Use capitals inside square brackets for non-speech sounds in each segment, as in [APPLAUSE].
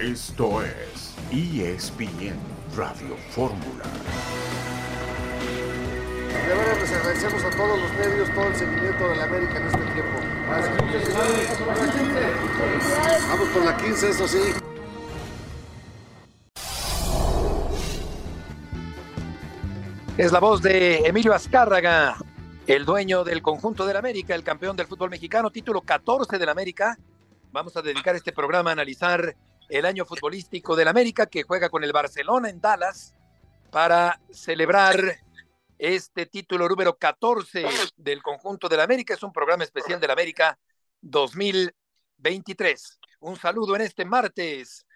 Esto es ESPN Radio Fórmula. De verdad les agradecemos a todos los medios todo el seguimiento de la América en este tiempo. Vamos por la 15, eso sí. Es la voz de Emilio Azcárraga, el dueño del conjunto del América, el campeón del fútbol mexicano, título 14 del América. Vamos a dedicar este programa a analizar el año futbolístico del América que juega con el Barcelona en Dallas para celebrar este título número 14 del conjunto del América. Es un programa especial del América 2023. Un saludo en este martes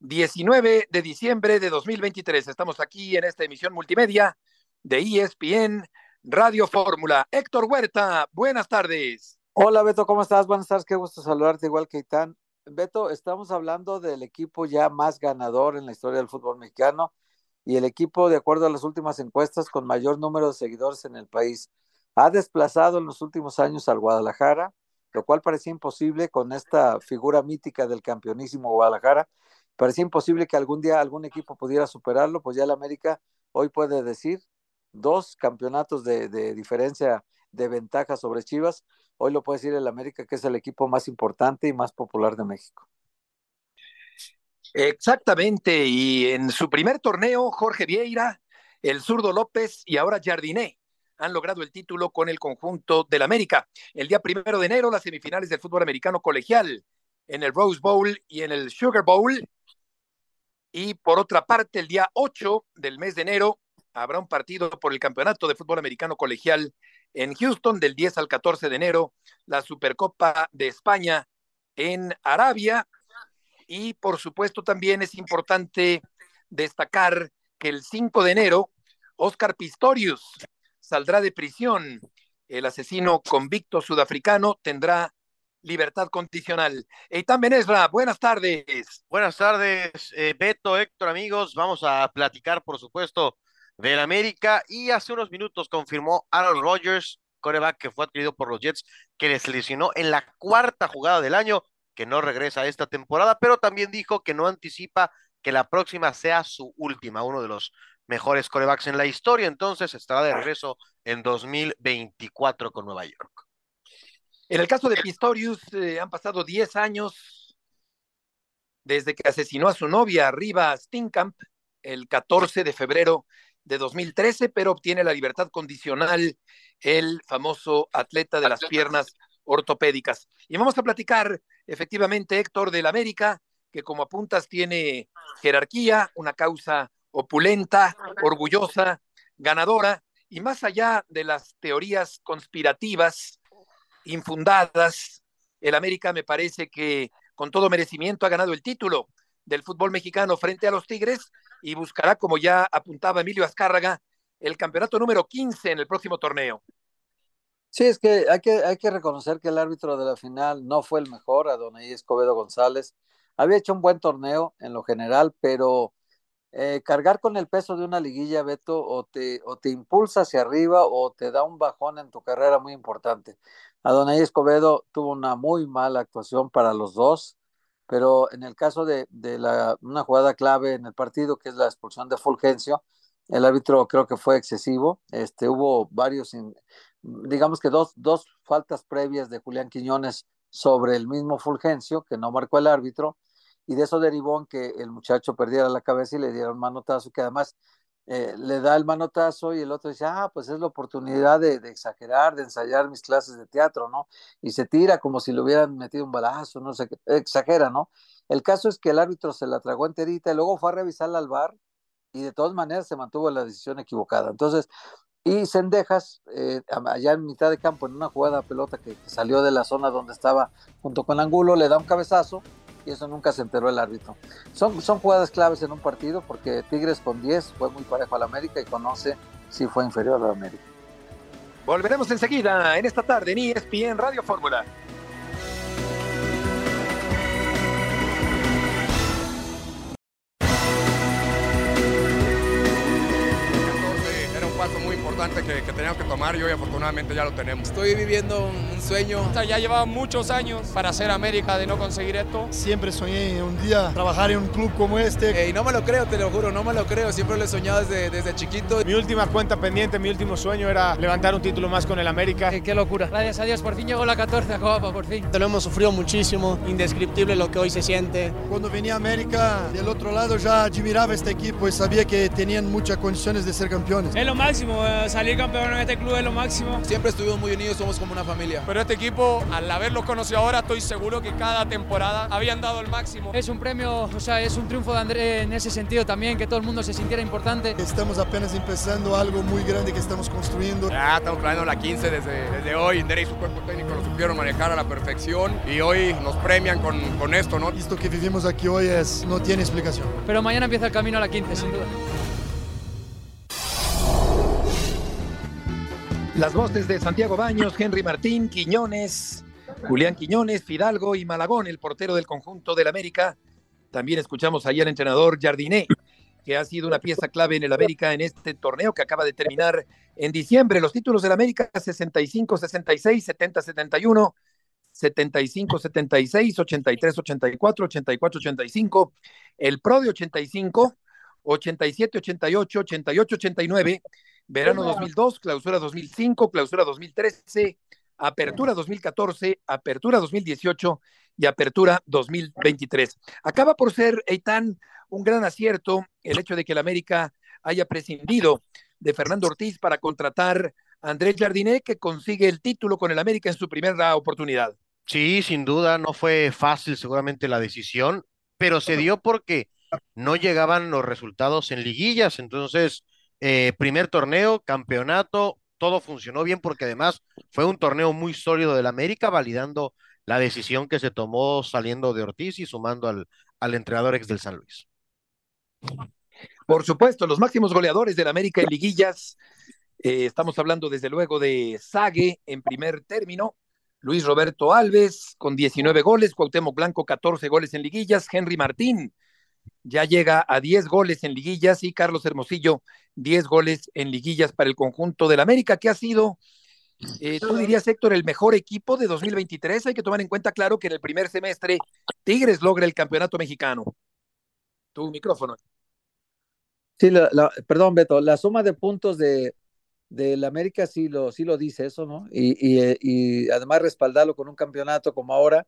19 de diciembre de 2023. Estamos aquí en esta emisión multimedia de ESPN Radio Fórmula. Héctor Huerta, buenas tardes. Hola Beto, ¿cómo estás? Buenas tardes, qué gusto saludarte igual que Itán. Beto, estamos hablando del equipo ya más ganador en la historia del fútbol mexicano y el equipo, de acuerdo a las últimas encuestas, con mayor número de seguidores en el país. Ha desplazado en los últimos años al Guadalajara, lo cual parecía imposible con esta figura mítica del campeonísimo Guadalajara. Parecía imposible que algún día algún equipo pudiera superarlo, pues ya el América hoy puede decir dos campeonatos de, de, diferencia de ventaja sobre Chivas. Hoy lo puede decir el América, que es el equipo más importante y más popular de México. Exactamente, y en su primer torneo, Jorge Vieira, el zurdo López y ahora Jardiné han logrado el título con el conjunto del América. El día primero de enero, las semifinales del fútbol americano colegial en el Rose Bowl y en el Sugar Bowl. Y por otra parte, el día 8 del mes de enero, habrá un partido por el campeonato de fútbol americano colegial en Houston del 10 al 14 de enero, la Supercopa de España en Arabia. Y por supuesto también es importante destacar que el 5 de enero, Oscar Pistorius saldrá de prisión. El asesino convicto sudafricano tendrá libertad condicional. Eitan Benesra, buenas tardes. Buenas tardes, eh, Beto, Héctor, amigos. Vamos a platicar, por supuesto, del América y hace unos minutos confirmó Aaron Rodgers, coreback que fue adquirido por los Jets, que les lesionó en la cuarta jugada del año, que no regresa esta temporada, pero también dijo que no anticipa que la próxima sea su última, uno de los mejores corebacks en la historia, entonces estará de regreso en 2024 con Nueva York. En el caso de Pistorius, eh, han pasado 10 años desde que asesinó a su novia, Riva Stinkamp, el 14 de febrero de 2013, pero obtiene la libertad condicional el famoso atleta de las piernas ortopédicas. Y vamos a platicar efectivamente, Héctor, del América, que como apuntas tiene jerarquía, una causa opulenta, orgullosa, ganadora, y más allá de las teorías conspirativas infundadas, el América me parece que con todo merecimiento ha ganado el título del fútbol mexicano frente a los Tigres y buscará, como ya apuntaba Emilio Azcárraga, el campeonato número 15 en el próximo torneo. Sí, es que hay que, hay que reconocer que el árbitro de la final no fue el mejor, Adonai Escobedo González. Había hecho un buen torneo en lo general, pero eh, cargar con el peso de una liguilla, Beto, o te, o te impulsa hacia arriba o te da un bajón en tu carrera muy importante. Adonai Escobedo tuvo una muy mala actuación para los dos pero en el caso de, de la, una jugada clave en el partido, que es la expulsión de Fulgencio, el árbitro creo que fue excesivo, este, hubo varios, digamos que dos, dos faltas previas de Julián Quiñones sobre el mismo Fulgencio, que no marcó el árbitro, y de eso derivó en que el muchacho perdiera la cabeza y le dieron manotazo, que además eh, le da el manotazo y el otro dice, ah, pues es la oportunidad de, de, exagerar, de ensayar mis clases de teatro, ¿no? Y se tira como si le hubieran metido un balazo, no sé, exagera, ¿no? El caso es que el árbitro se la tragó enterita y luego fue a revisarla al bar y de todas maneras se mantuvo la decisión equivocada. Entonces, y Sendejas, eh, allá en mitad de campo, en una jugada pelota que, que salió de la zona donde estaba junto con Angulo, le da un cabezazo y eso nunca se enteró el árbitro. Son, son jugadas claves en un partido porque Tigres con 10 fue muy parejo al América y con 11 sí fue inferior al América. Volveremos enseguida en esta tarde en ESPN Radio Fórmula. Teníamos que tomar y hoy afortunadamente ya lo tenemos. Estoy viviendo un, sueño. O sea, ya llevaba muchos años para hacer América de no conseguir esto. Siempre soñé un día trabajar en un club como este. Eh, y no me lo creo, te lo juro, no me lo creo. Siempre lo he soñado desde, desde chiquito. Mi última cuenta pendiente, mi último sueño era levantar un título más con el América. Qué, qué locura. Gracias a Dios, por fin llegó la 14 Copa, por fin. Te lo hemos sufrido muchísimo, indescriptible lo que hoy se siente. Cuando venía a América, del otro lado ya admiraba este equipo y sabía que tenían muchas condiciones de ser campeones. Es lo máximo, eh, salir campeón en este club es lo máximo. Siempre estuvimos muy unidos, somos como una familia. Pero este equipo, al haberlo conocido ahora, estoy seguro que cada temporada habían dado el máximo. Es un premio, o sea, es un triunfo de André en ese sentido también, que todo el mundo se sintiera importante. Estamos apenas empezando algo muy grande que estamos construyendo. Ya estamos planeando la 15 desde, desde hoy. André y su cuerpo técnico lo supieron manejar a la perfección y hoy nos premian con, con esto, ¿no? Esto que vivimos aquí hoy es, no tiene explicación. Pero mañana empieza el camino a la 15, sin duda. Las voces de Santiago Baños, Henry Martín, Quiñones, Julián Quiñones, Fidalgo y Malagón, el portero del conjunto del América. También escuchamos ahí al entrenador Jardiné, que ha sido una pieza clave en el América en este torneo que acaba de terminar en diciembre. Los títulos del América 65-66, 70-71, 75-76, 83-84, 84-85, el Pro de 85, 87-88, 88-89, verano 2002, clausura 2005, clausura 2013, apertura 2014, apertura 2018 y apertura 2023. Acaba por ser, Eitan, un gran acierto el hecho de que el América haya prescindido de Fernando Ortiz para contratar a Andrés Jardiné, que consigue el título con el América en su primera oportunidad. Sí, sin duda, no fue fácil seguramente la decisión, pero se dio porque no llegaban los resultados en liguillas. Entonces, eh, primer torneo, campeonato, todo funcionó bien porque además fue un torneo muy sólido del América, validando la decisión que se tomó saliendo de Ortiz y sumando al, al entrenador ex del San Luis. Por supuesto, los máximos goleadores del América en liguillas. Eh, estamos hablando desde luego de Sague en primer término, Luis Roberto Alves con 19 goles, Cuauhtémoc Blanco 14 goles en liguillas, Henry Martín ya llega a 10 goles en liguillas y Carlos Hermosillo 10 goles en liguillas para el conjunto del América, que ha sido, eh, tú dirías, Héctor, el mejor equipo de 2023. Hay que tomar en cuenta, claro, que en el primer semestre Tigres logra el campeonato mexicano. Tu micrófono. Sí, la, la, perdón, Beto, la suma de puntos de del América sí lo, sí lo dice eso, ¿no? Y, y, y además respaldarlo con un campeonato como ahora.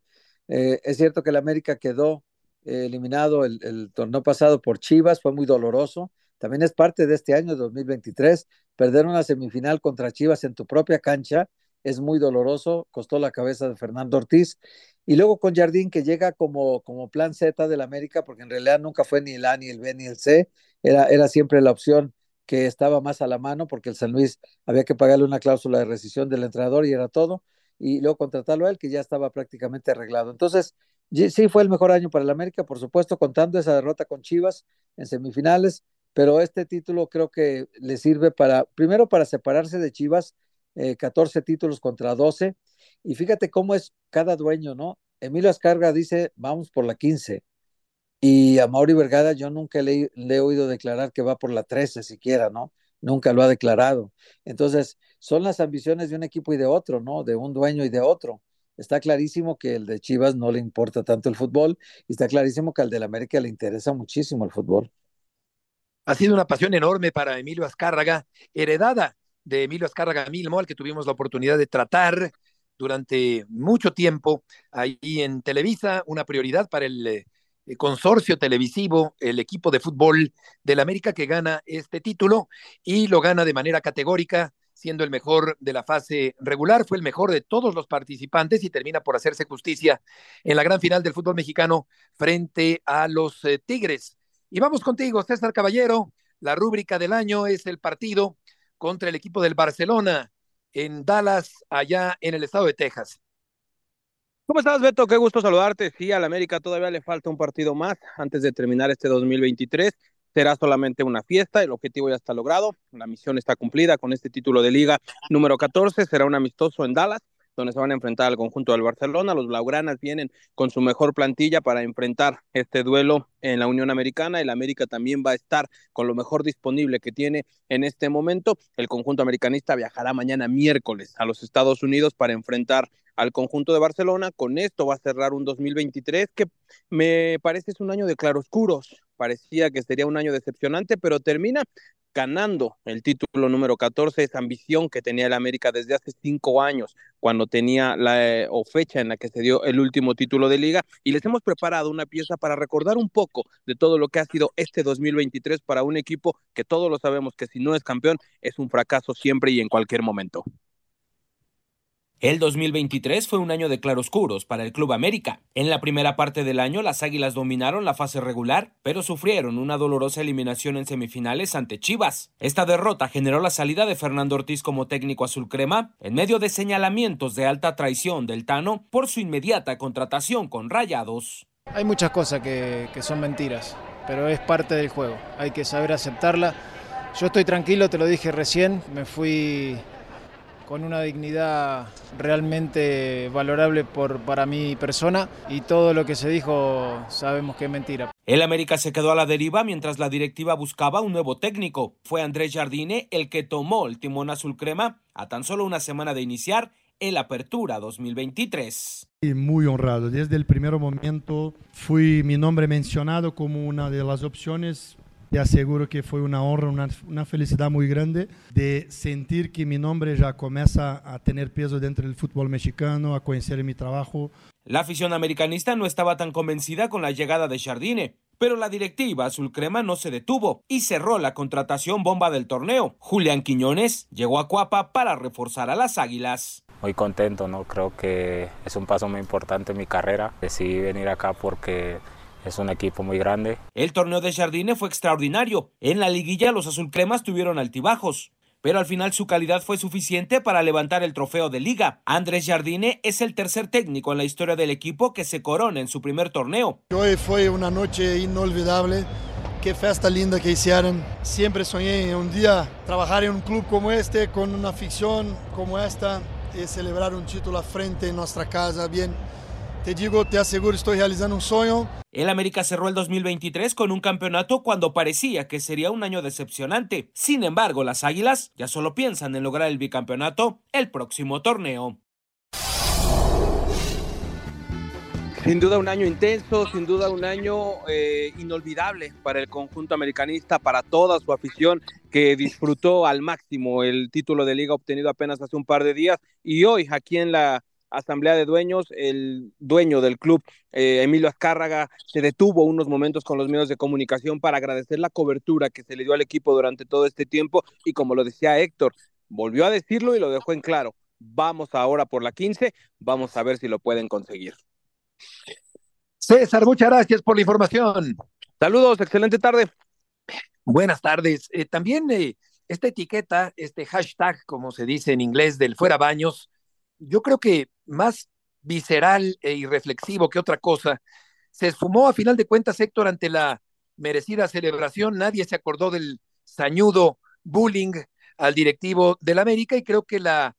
Eh, es cierto que el América quedó eh, eliminado el, el, torneo pasado por Chivas, fue muy doloroso. También es parte de este año 2023. Perder una semifinal contra Chivas en tu propia cancha es muy doloroso, costó la cabeza de Fernando Ortiz. Y luego con Jardín, que llega como, como plan Z del América, porque en realidad nunca fue ni el A, ni el B, ni el C, era, era siempre la opción que estaba más a la mano, porque el San Luis había que pagarle una cláusula de rescisión del entrenador y era todo, y luego contratarlo a él, que ya estaba prácticamente arreglado. Entonces, sí fue el mejor año para el América, por supuesto, contando esa derrota con Chivas en semifinales, pero este título creo que le sirve para, primero para separarse de Chivas, eh, 14 títulos contra 12, y fíjate cómo es cada dueño, ¿no? Emilio Ascarga dice, vamos por la 15, y a Mauri Vergara yo nunca le, le, he oído declarar que va por la 13 siquiera, ¿no? Nunca lo ha declarado. Entonces, son las ambiciones de un equipo y de otro, ¿no? De un dueño y de otro. Está clarísimo que el de Chivas no le importa tanto el fútbol y está clarísimo que al del América le interesa muchísimo el fútbol. Ha sido una pasión enorme para Emilio Azcárraga, heredada de Emilio Azcárraga Milmo, al que tuvimos la oportunidad de tratar durante mucho tiempo ahí en Televisa, una prioridad para el eh, consorcio televisivo, el equipo de fútbol del América que gana este título y lo gana de manera categórica, siendo el mejor de la fase regular, fue el mejor de todos los participantes y termina por hacerse justicia en la gran final del fútbol mexicano frente a los eh, Tigres. Y vamos contigo, César Caballero. La rúbrica del año es el partido contra el equipo del Barcelona en Dallas, allá en el estado de Texas. ¿Cómo estás, Beto? Qué gusto saludarte. Sí, al América todavía le falta un partido más antes de terminar este 2023. Será solamente una fiesta, el objetivo ya está logrado, la misión está cumplida con este título de liga número 14, será un amistoso en Dallas donde se van a enfrentar al conjunto del Barcelona. Los Blaugranas vienen con su mejor plantilla para enfrentar este duelo en la Unión Americana. El América también va a estar con lo mejor disponible que tiene en este momento. El conjunto americanista viajará mañana miércoles a los Estados Unidos para enfrentar al conjunto de Barcelona. Con esto va a cerrar un 2023 que me parece es un año de claroscuros. Parecía que sería un año decepcionante, pero termina ganando el título número 14, esa ambición que tenía el América desde hace cinco años, cuando tenía la eh, o fecha en la que se dio el último título de liga. Y les hemos preparado una pieza para recordar un poco de todo lo que ha sido este 2023 para un equipo que todos lo sabemos que si no es campeón es un fracaso siempre y en cualquier momento. El 2023 fue un año de claroscuros para el Club América. En la primera parte del año, las Águilas dominaron la fase regular, pero sufrieron una dolorosa eliminación en semifinales ante Chivas. Esta derrota generó la salida de Fernando Ortiz como técnico azul crema, en medio de señalamientos de alta traición del Tano por su inmediata contratación con Rayados. Hay muchas cosas que, que son mentiras, pero es parte del juego. Hay que saber aceptarla. Yo estoy tranquilo, te lo dije recién, me fui con una dignidad realmente valorable por, para mi persona y todo lo que se dijo sabemos que es mentira. El América se quedó a la deriva mientras la directiva buscaba un nuevo técnico. Fue Andrés Jardine el que tomó el timón azul crema a tan solo una semana de iniciar el Apertura 2023. Muy honrado. Desde el primer momento fui mi nombre mencionado como una de las opciones te aseguro que fue una honra, una, una, felicidad muy grande de sentir que mi nombre ya comienza a tener peso dentro del fútbol mexicano, a conocer mi trabajo. La afición americanista no estaba tan convencida con la llegada de Jardine, pero la directiva azul crema no se detuvo y cerró la contratación bomba del torneo. Julián Quiñones llegó a Cuapa para reforzar a las Águilas. Muy contento, ¿no? Creo que es un paso muy importante en mi carrera. Decidí venir acá porque es un equipo muy grande. El torneo de Jardine fue extraordinario. En la liguilla los azulcremas tuvieron altibajos, pero al final su calidad fue suficiente para levantar el trofeo de liga. Andrés Jardine es el tercer técnico en la historia del equipo que se corona en su primer torneo. Hoy fue una noche inolvidable. Qué fiesta linda que hicieron. Siempre soñé un día trabajar en un club como este, con una ficción como esta, y celebrar un título a frente en nuestra casa, bien te digo, te aseguro, estoy realizando un sueño. El América cerró el 2023 con un campeonato cuando parecía que sería un año decepcionante. Sin embargo, las Águilas ya solo piensan en lograr el bicampeonato el próximo torneo. Sin duda un año intenso, sin duda un año eh, inolvidable para el conjunto americanista, para toda su afición que disfrutó al máximo el título de liga obtenido apenas hace un par de días y hoy aquí en la asamblea de dueños, el dueño del club, eh, Emilio Azcárraga, se detuvo unos momentos con los medios de comunicación para agradecer la cobertura que se le dio al equipo durante todo este tiempo y como lo decía Héctor, volvió a decirlo y lo dejó en claro. Vamos ahora por la 15, vamos a ver si lo pueden conseguir. César, muchas gracias por la información. Saludos, excelente tarde. Buenas tardes. Eh, también eh, esta etiqueta, este hashtag, como se dice en inglés, del fuera baños, yo creo que más visceral e irreflexivo que otra cosa, se esfumó a final de cuentas Héctor ante la merecida celebración, nadie se acordó del sañudo bullying al directivo del América y creo que la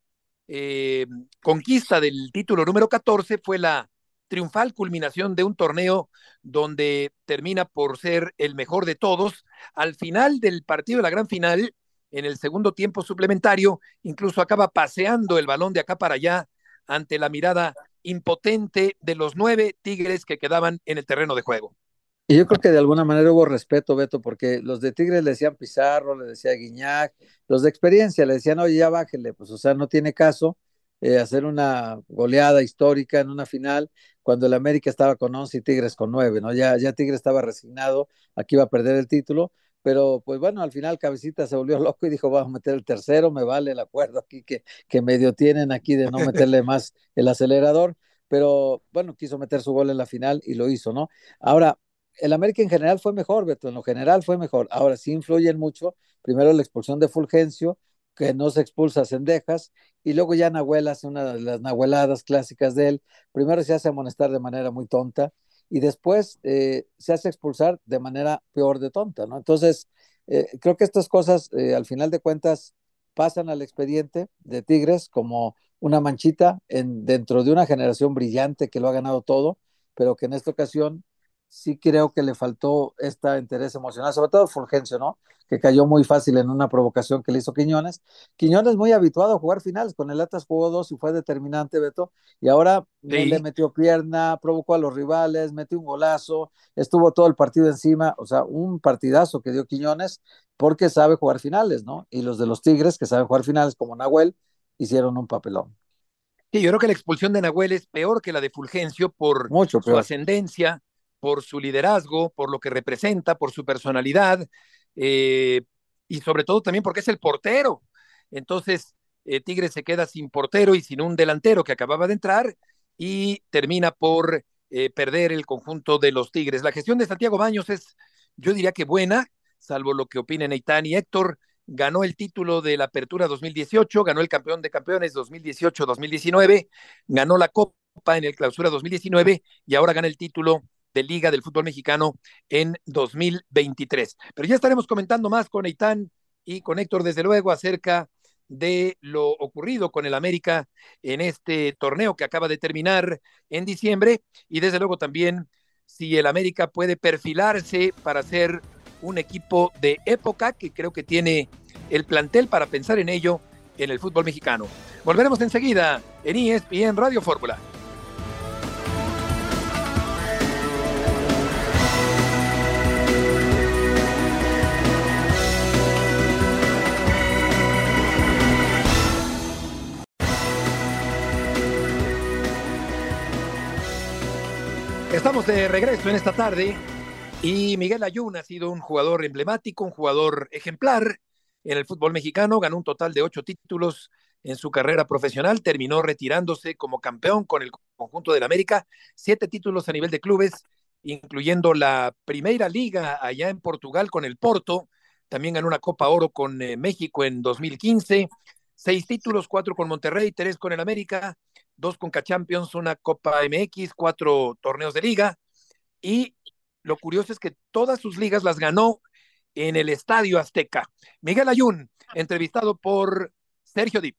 eh, conquista del título número 14 fue la triunfal culminación de un torneo donde termina por ser el mejor de todos. Al final del partido de la gran final, en el segundo tiempo suplementario, incluso acaba paseando el balón de acá para allá ante la mirada impotente de los nueve Tigres que quedaban en el terreno de juego. Y yo creo que de alguna manera hubo respeto, Beto, porque los de Tigres le decían Pizarro, le decía Guiñac, los de experiencia le decían, oye, ya bájele, pues o sea, no tiene caso eh, hacer una goleada histórica en una final cuando el América estaba con 11 y Tigres con 9, ¿no? Ya, ya Tigres estaba resignado, aquí iba a perder el título, pero pues bueno, al final Cabecita se volvió [LAUGHS] loco y dijo, vamos a meter el tercero, me vale el acuerdo aquí que, que medio tienen aquí de no [LAUGHS] meterle más el acelerador, pero bueno, quiso meter su gol en la final y lo hizo, ¿no? Ahora, el América en general fue mejor, Beto, en lo general fue mejor. Ahora sí influyen mucho, primero la expulsión de Fulgencio, que no se expulsa a Cendejas, y luego ya Nahuel hace una de las nahueladas clásicas de él. Primero se hace amonestar de manera muy tonta, y después eh, se hace expulsar de manera peor de tonta, ¿no? Entonces, eh, creo que estas cosas, eh, al final de cuentas, pasan al expediente de Tigres como una manchita en, dentro de una generación brillante que lo ha ganado todo, pero que en esta ocasión sí creo que le faltó esta interés emocional, sobre todo Fulgencio, ¿no? Que cayó muy fácil en una provocación que le hizo Quiñones. Quiñones muy habituado a jugar finales, con el Atlas jugó dos y fue determinante, Beto, y ahora sí. le metió pierna, provocó a los rivales, metió un golazo, estuvo todo el partido encima, o sea, un partidazo que dio Quiñones porque sabe jugar finales, ¿no? Y los de los Tigres que saben jugar finales como Nahuel hicieron un papelón. Sí, yo creo que la expulsión de Nahuel es peor que la de Fulgencio por Mucho su ascendencia, por su liderazgo, por lo que representa, por su personalidad eh, y sobre todo también porque es el portero. Entonces, eh, Tigres se queda sin portero y sin un delantero que acababa de entrar y termina por eh, perder el conjunto de los Tigres. La gestión de Santiago Baños es, yo diría que buena, salvo lo que opinen Eitan y Héctor. Ganó el título de la Apertura 2018, ganó el campeón de campeones 2018-2019, ganó la Copa en el Clausura 2019 y ahora gana el título de Liga del Fútbol Mexicano en 2023. Pero ya estaremos comentando más con Eitan y con Héctor, desde luego, acerca de lo ocurrido con el América en este torneo que acaba de terminar en diciembre y desde luego también si el América puede perfilarse para ser un equipo de época que creo que tiene el plantel para pensar en ello en el fútbol mexicano. Volveremos enseguida en ESPN Radio Fórmula. Estamos de regreso en esta tarde y Miguel Ayun ha sido un jugador emblemático, un jugador ejemplar en el fútbol mexicano, ganó un total de ocho títulos en su carrera profesional, terminó retirándose como campeón con el conjunto del América, siete títulos a nivel de clubes, incluyendo la primera liga allá en Portugal con el Porto, también ganó una Copa Oro con eh, México en 2015, seis títulos, cuatro con Monterrey, tres con el América, dos con Champions, una Copa MX, cuatro torneos de liga y lo curioso es que todas sus ligas las ganó en el Estadio Azteca. Miguel Ayun, entrevistado por Sergio Dip.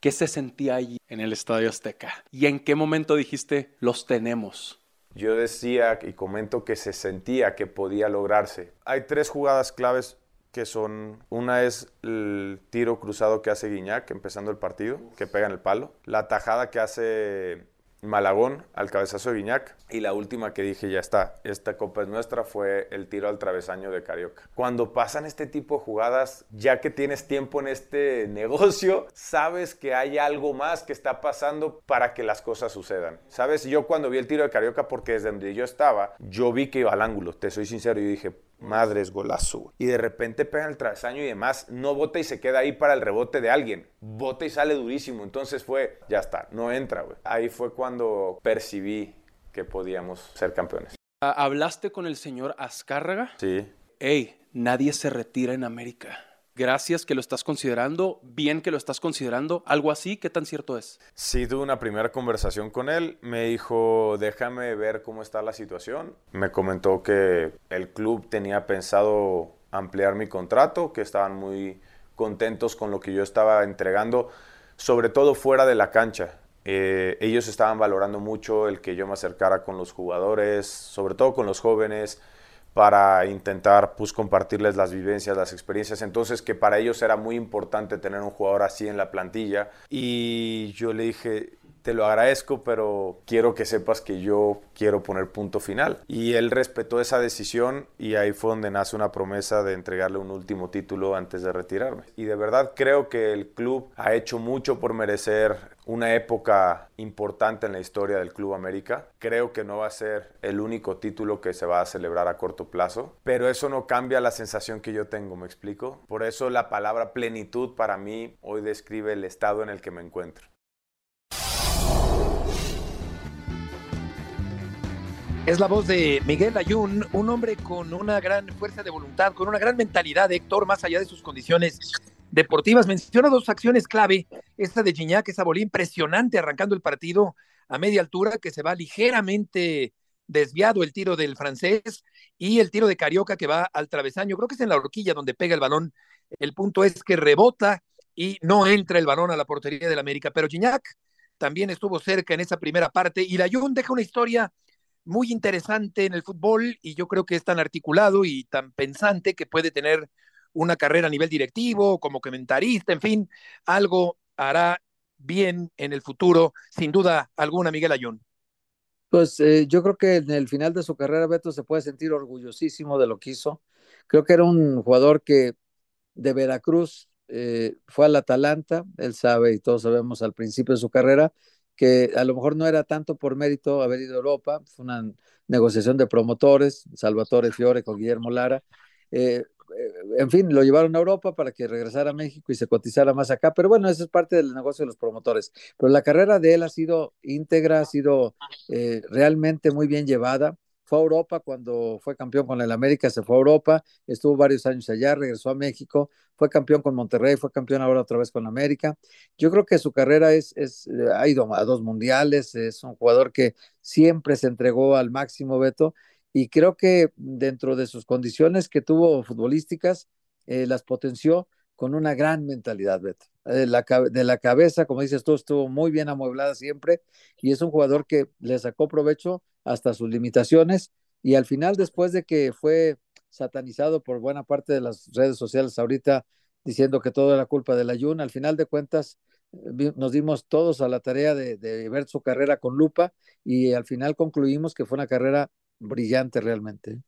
¿Qué se sentía allí en el Estadio Azteca? ¿Y en qué momento dijiste, los tenemos? Yo decía y comento que se sentía que podía lograrse. Hay tres jugadas claves que son, una es el tiro cruzado que hace Guiñac empezando el partido, que pega en el palo, la tajada que hace Malagón al cabezazo de Guiñac. Y la última que dije, ya está, esta copa es nuestra, fue el tiro al travesaño de Carioca. Cuando pasan este tipo de jugadas, ya que tienes tiempo en este [LAUGHS] negocio, sabes que hay algo más que está pasando para que las cosas sucedan. Sabes, yo cuando vi el tiro de Carioca, porque desde donde yo estaba, yo vi que iba al ángulo, te soy sincero, y dije, madres golazo. Y de repente pega el travesaño y demás, no bota y se queda ahí para el rebote de alguien. Bota y sale durísimo. Entonces fue, ya está, no entra, güey. Ahí fue cuando percibí que podíamos ser campeones. ¿Hablaste con el señor Azcárraga? Sí. Ey, nadie se retira en América. Gracias que lo estás considerando, bien que lo estás considerando, algo así, ¿qué tan cierto es? Sí, tuve una primera conversación con él, me dijo, déjame ver cómo está la situación. Me comentó que el club tenía pensado ampliar mi contrato, que estaban muy contentos con lo que yo estaba entregando, sobre todo fuera de la cancha. Eh, ellos estaban valorando mucho el que yo me acercara con los jugadores, sobre todo con los jóvenes, para intentar pues, compartirles las vivencias, las experiencias. Entonces que para ellos era muy importante tener un jugador así en la plantilla. Y yo le dije, te lo agradezco, pero quiero que sepas que yo quiero poner punto final. Y él respetó esa decisión y ahí fue donde nace una promesa de entregarle un último título antes de retirarme. Y de verdad creo que el club ha hecho mucho por merecer una época importante en la historia del Club América. Creo que no va a ser el único título que se va a celebrar a corto plazo, pero eso no cambia la sensación que yo tengo, ¿me explico? Por eso la palabra plenitud para mí hoy describe el estado en el que me encuentro. Es la voz de Miguel Ayun, un hombre con una gran fuerza de voluntad, con una gran mentalidad, Héctor, más allá de sus condiciones deportivas. Menciona dos acciones clave, esta de Gignac, esa bola impresionante arrancando el partido a media altura, que se va ligeramente desviado el tiro del francés, y el tiro de Carioca que va al travesaño, creo que es en la horquilla donde pega el balón. El punto es que rebota y no entra el balón a la portería del América. Pero Gignac también estuvo cerca en esa primera parte y la Jun deja una historia muy interesante en el fútbol y yo creo que es tan articulado y tan pensante que puede tener una carrera a nivel directivo, como comentarista, en fin, algo hará bien en el futuro, sin duda alguna, Miguel Ayun. Pues eh, yo creo que en el final de su carrera, Beto se puede sentir orgullosísimo de lo que hizo. Creo que era un jugador que de Veracruz eh, fue al Atalanta, él sabe y todos sabemos al principio de su carrera que a lo mejor no era tanto por mérito haber ido a Europa, fue una negociación de promotores, Salvatore Fiore con Guillermo Lara, eh, en fin, lo llevaron a Europa para que regresara a México y se cotizara más acá, pero bueno, eso es parte del negocio de los promotores. Pero la carrera de él ha sido íntegra, ha sido eh, realmente muy bien llevada. Fue a Europa cuando fue campeón con el América, se fue a Europa, estuvo varios años allá, regresó a México, fue campeón con Monterrey, fue campeón ahora otra vez con América. Yo creo que su carrera es, es ha ido a dos mundiales, es un jugador que siempre se entregó al máximo, Beto, y creo que dentro de sus condiciones que tuvo futbolísticas, eh, las potenció con una gran mentalidad, Beto. De la, de la cabeza, como dices tú, estuvo muy bien amueblada siempre y es un jugador que le sacó provecho hasta sus limitaciones y al final, después de que fue satanizado por buena parte de las redes sociales ahorita diciendo que todo era culpa del ayuno, al final de cuentas eh, nos dimos todos a la tarea de, de ver su carrera con lupa y al final concluimos que fue una carrera brillante realmente.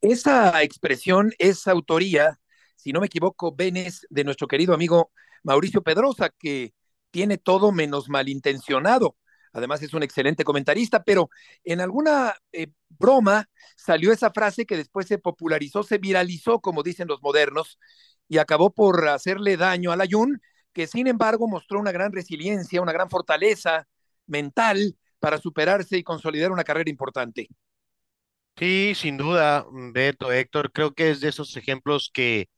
Esa expresión es autoría, si no me equivoco, Benes, de nuestro querido amigo Mauricio Pedrosa, que tiene todo menos malintencionado. Además es un excelente comentarista, pero en alguna eh, broma salió esa frase que después se popularizó, se viralizó, como dicen los modernos, y acabó por hacerle daño al Ayun, que sin embargo mostró una gran resiliencia, una gran fortaleza mental para superarse y consolidar una carrera importante. Sí, sin duda, Beto, Héctor, creo que es de esos ejemplos que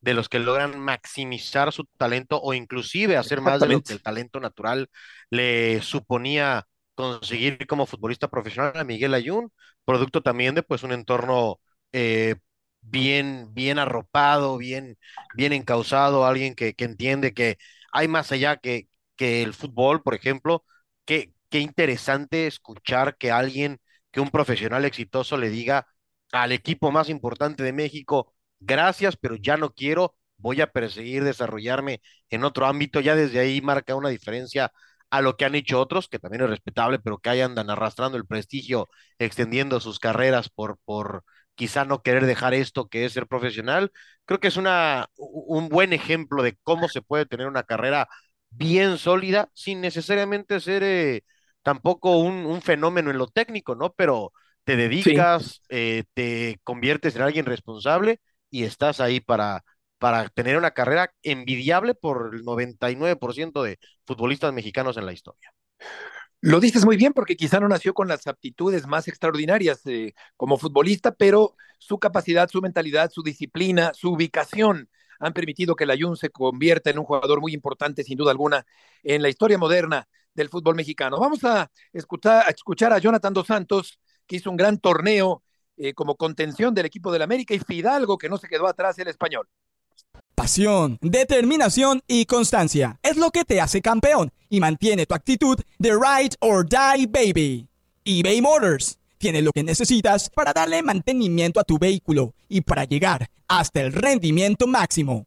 de los que logran maximizar su talento o inclusive hacer más de lo que el talento natural le suponía conseguir como futbolista profesional a Miguel Ayun, producto también de pues un entorno eh, bien, bien arropado, bien, bien encausado, alguien que, que entiende que hay más allá que, que el fútbol, por ejemplo. Qué, qué interesante escuchar que alguien que un profesional exitoso le diga al equipo más importante de México, gracias, pero ya no quiero, voy a perseguir desarrollarme en otro ámbito, ya desde ahí marca una diferencia a lo que han hecho otros, que también es respetable, pero que ahí andan arrastrando el prestigio, extendiendo sus carreras por, por quizá no querer dejar esto que es ser profesional. Creo que es una, un buen ejemplo de cómo se puede tener una carrera bien sólida sin necesariamente ser eh, tampoco un, un, fenómeno en lo técnico, ¿no? Pero te dedicas, sí. eh, te conviertes en alguien responsable y estás ahí para, para tener una carrera envidiable por el 99% de futbolistas mexicanos en la historia. Lo dices muy bien porque quizá no nació con las aptitudes más extraordinarias eh, como futbolista, pero su capacidad, su mentalidad, su disciplina, su ubicación han permitido que la Jun se convierta en un jugador muy importante, sin duda alguna, en la historia moderna del fútbol mexicano. Vamos a escuchar, a, Jonathan Dos Santos, que hizo un gran torneo eh, como contención del equipo del América, y Fidalgo, que no se quedó atrás el español. Pasión, determinación y constancia es lo que te hace campeón y mantiene tu actitud de ride or die baby. eBay Motors tiene lo que necesitas para darle mantenimiento a tu vehículo y para llegar hasta el rendimiento máximo.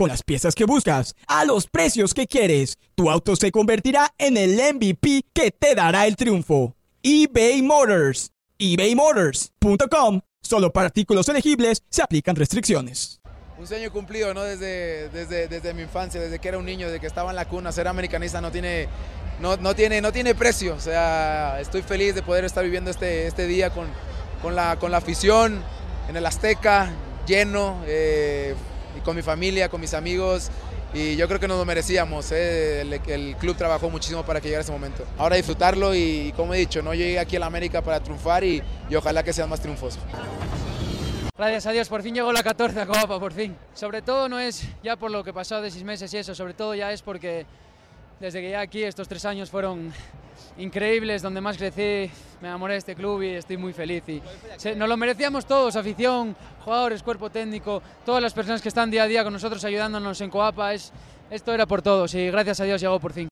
Con las piezas que buscas, a los precios que quieres, tu auto se convertirá en el MVP que te dará el triunfo. eBay Motors. ebaymotors.com. Solo para artículos elegibles se aplican restricciones. Un sueño cumplido, ¿no? Desde, desde, desde mi infancia, desde que era un niño, desde que estaba en la cuna, ser americanista no tiene, no, no tiene, no tiene precio. O sea, estoy feliz de poder estar viviendo este, este día con, con, la, con la afición en el Azteca, lleno, eh, y con mi familia, con mis amigos. y yo creo que nos lo merecíamos. ¿eh? El, el, club trabajó muchísimo para que llegara ese momento. Ahora disfrutarlo y, como he dicho, no llegué aquí a la América para triunfar y, y ojalá que sean más triunfos. Gracias a Dios, por fin llegó la 14 Copa, [LAUGHS] por fin. Sobre todo no es ya por lo que pasó de seis meses y eso, sobre todo ya es porque desde que llegué aquí estos tres años fueron increíbles, donde más crecí, me enamoré de este club y estoy muy feliz. Y nos lo merecíamos todos, afición, jugadores, cuerpo técnico, todas las personas que están día a día con nosotros ayudándonos en Coapa, es, esto era por todos y gracias a Dios llegó por fin.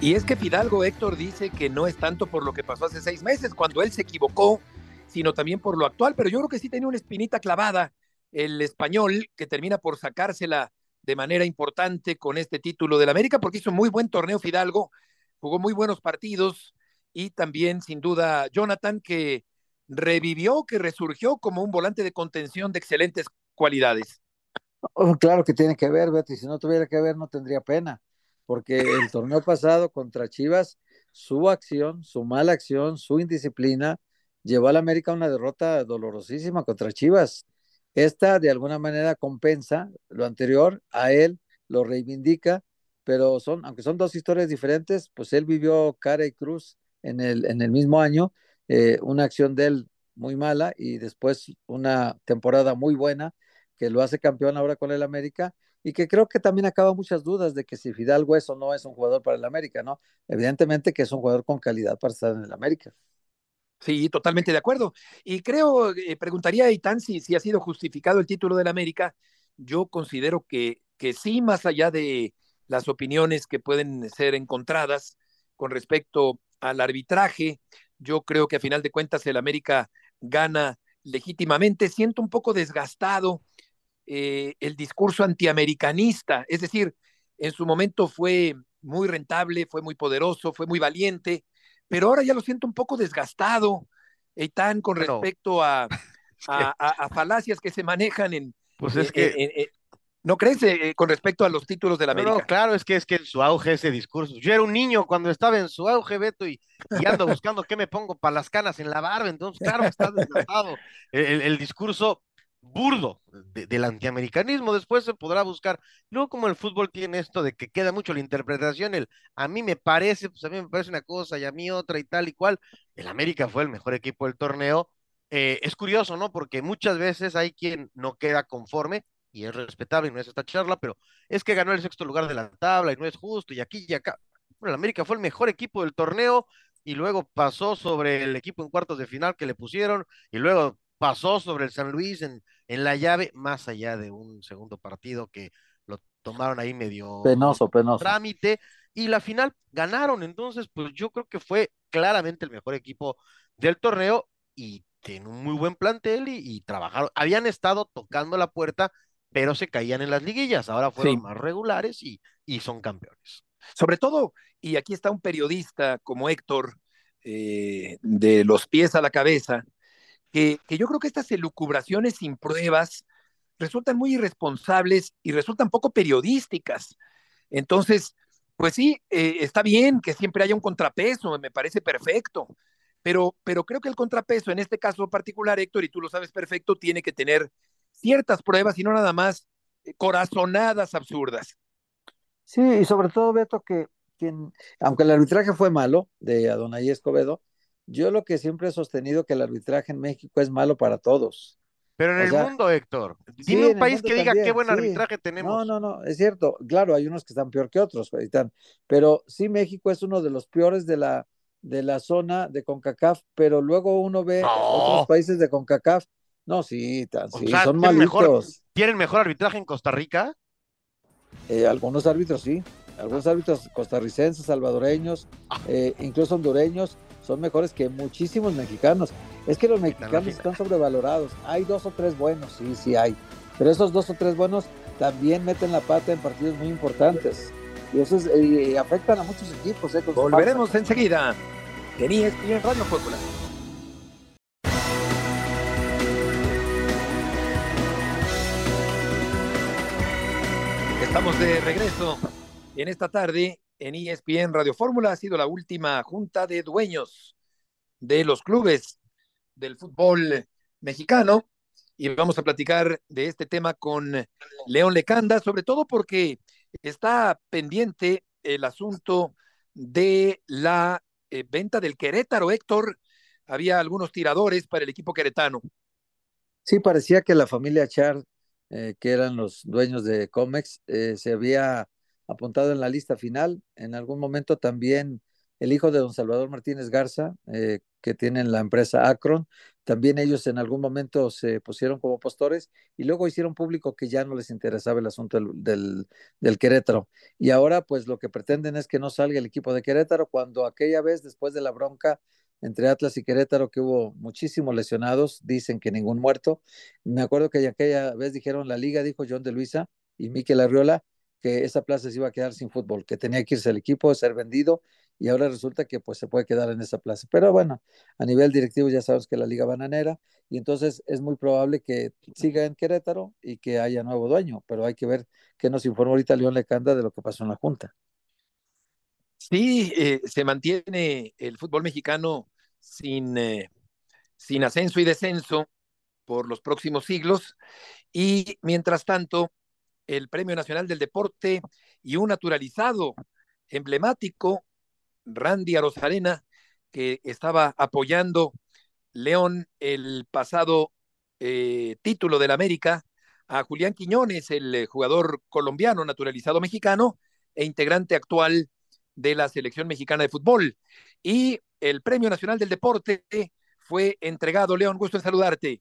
Y es que Fidalgo Héctor dice que no es tanto por lo que pasó hace seis meses, cuando él se equivocó, sino también por lo actual, pero yo creo que sí tenía una espinita clavada el español que termina por sacársela de manera importante con este título del América, porque hizo muy buen torneo Fidalgo, jugó muy buenos partidos y también sin duda Jonathan que revivió, que resurgió como un volante de contención de excelentes cualidades. Oh, claro que tiene que ver, Betty, si no tuviera que ver no tendría pena porque el torneo pasado contra Chivas, su acción, su mala acción, su indisciplina, llevó al América a una derrota dolorosísima contra Chivas. Esta de alguna manera compensa lo anterior, a él lo reivindica, pero son, aunque son dos historias diferentes, pues él vivió cara y cruz en el, en el mismo año, eh, una acción de él muy mala y después una temporada muy buena que lo hace campeón ahora con el América y que creo que también acaba muchas dudas de que si Fidalgo es o no es un jugador para el América, ¿no? Evidentemente que es un jugador con calidad para estar en el América. Sí, totalmente de acuerdo. Y creo, eh, preguntaría a Itán si, ha sido justificado el título del América. Yo considero que, que sí, más allá de las opiniones que pueden ser encontradas con respecto al arbitraje, yo creo que a final de cuentas el América gana legítimamente. Siento un poco desgastado eh, el discurso antiamericanista, es decir, en su momento fue muy rentable, fue muy poderoso, fue muy valiente, pero ahora ya lo siento un poco desgastado, Eitan, con respecto [LAUGHS] a, a, falacias que se manejan en... Pues es que... ¿No crees eh, con respecto a los títulos de la América? No, claro, es que es que en su auge ese discurso. Yo era un niño cuando estaba en su auge, Beto, y, ando buscando qué me pongo para las canas en la barba, entonces, claro, está desgastado. el, discurso burdo del antiamericanismo, después se podrá buscar. Luego, como el fútbol tiene esto de que queda mucho la interpretación, el a mí me parece, pues a mí me parece una cosa y a mí otra y tal y cual. El América fue el mejor equipo del torneo. Eh, es curioso, ¿no? Porque muchas veces hay quien no queda conforme y es respetable y no es esta charla, pero es que ganó el sexto lugar de la tabla y no es justo y aquí y acá. Bueno, el América fue el mejor equipo del torneo y luego pasó sobre el equipo en cuartos de final que le pusieron y luego pasó sobre el San Luis en, en la llave, más allá de un segundo partido que lo tomaron ahí medio penoso, penoso. trámite, y la final ganaron. Entonces, pues yo creo que fue claramente el mejor equipo del torneo y tiene un muy buen plantel y, trabajaron. Habían estado tocando la puerta, pero se caían en las liguillas. Ahora fueron más regulares y, y son campeones. Sobre todo, y aquí está un periodista como Héctor, eh, de los pies a la cabeza, que, yo creo que estas elucubraciones sin pruebas resultan muy irresponsables y resultan poco periodísticas. Entonces, pues sí, eh, está bien que siempre haya un contrapeso, me parece perfecto, pero, pero creo que el contrapeso en este caso particular, Héctor, y tú lo sabes perfecto, tiene que tener ciertas pruebas y no nada más eh, corazonadas absurdas. Sí, y sobre todo, Beto, que aunque el arbitraje fue malo de Adonai Escobedo, yo lo que siempre he sostenido que el arbitraje en México es malo para todos. Pero en el mundo, Héctor, dime un país que diga qué buen arbitraje tenemos. No, no, no, es cierto. Claro, hay unos que están peor que otros, pero sí México es uno de los peores de la, de la zona de CONCACAF, pero luego uno ve otros países de CONCACAF. No, sí, sí son ¿tienen mejor, ¿Tienen mejor arbitraje en Costa Rica? Eh, algunos árbitros sí, algunos árbitros costarricenses, salvadoreños, ah. eh, incluso hondureños, son mejores que muchísimos mexicanos. Es que los mexicanos están sobrevalorados. Hay dos o tres buenos, sí, sí hay. Pero esos dos o tres buenos también meten la pata en partidos muy importantes. Y eso afectan a muchos equipos. ¿eh? Volveremos enseguida. Tenías en Radio Fórmula. Estamos de regreso en esta tarde en ESPN Radio Fórmula. Ha sido la última junta de dueños de los clubes del fútbol mexicano. y vamos a platicar de este tema con León Lecanda, sobre todo porque está pendiente el asunto de la eh, venta del Querétaro, Héctor. Había algunos tiradores para el equipo queretano. Sí, parecía que la familia Char, eh, que eran los dueños de Comex, eh, se había apuntado en la lista final. En algún momento también el hijo de don Salvador Martínez Garza, eh, que tienen la empresa Acron, también ellos en algún momento se pusieron como postores y luego hicieron público que ya no les interesaba el asunto del, del, Querétaro. Y ahora pues lo que pretenden es que no salga el equipo de Querétaro cuando aquella vez, después de la bronca entre Atlas y Querétaro, que hubo muchísimos lesionados, dicen que ningún muerto. Me acuerdo que aquella vez dijeron la liga, dijo John de Luisa y Miquel Arriola, que esa plaza se iba a quedar sin fútbol, que tenía que irse el equipo, ser vendido y ahora resulta que pues se puede quedar en esa plaza. Pero bueno, a nivel directivo ya sabemos que la liga bananera y entonces es muy probable que siga en Querétaro y que haya nuevo dueño, pero hay que ver qué nos informó ahorita León Lecanda de lo que pasó en la Junta. Sí, eh, se mantiene el fútbol mexicano sin, eh, sin ascenso y descenso por los próximos siglos y mientras tanto el Premio Nacional del Deporte y un naturalizado emblemático Randy Arozarena, que estaba apoyando León el pasado eh, título del América, a Julián Quiñones, el eh, jugador colombiano naturalizado mexicano e integrante actual de la selección mexicana de fútbol. Y el Premio Nacional del Deporte fue entregado. León, gusto en saludarte.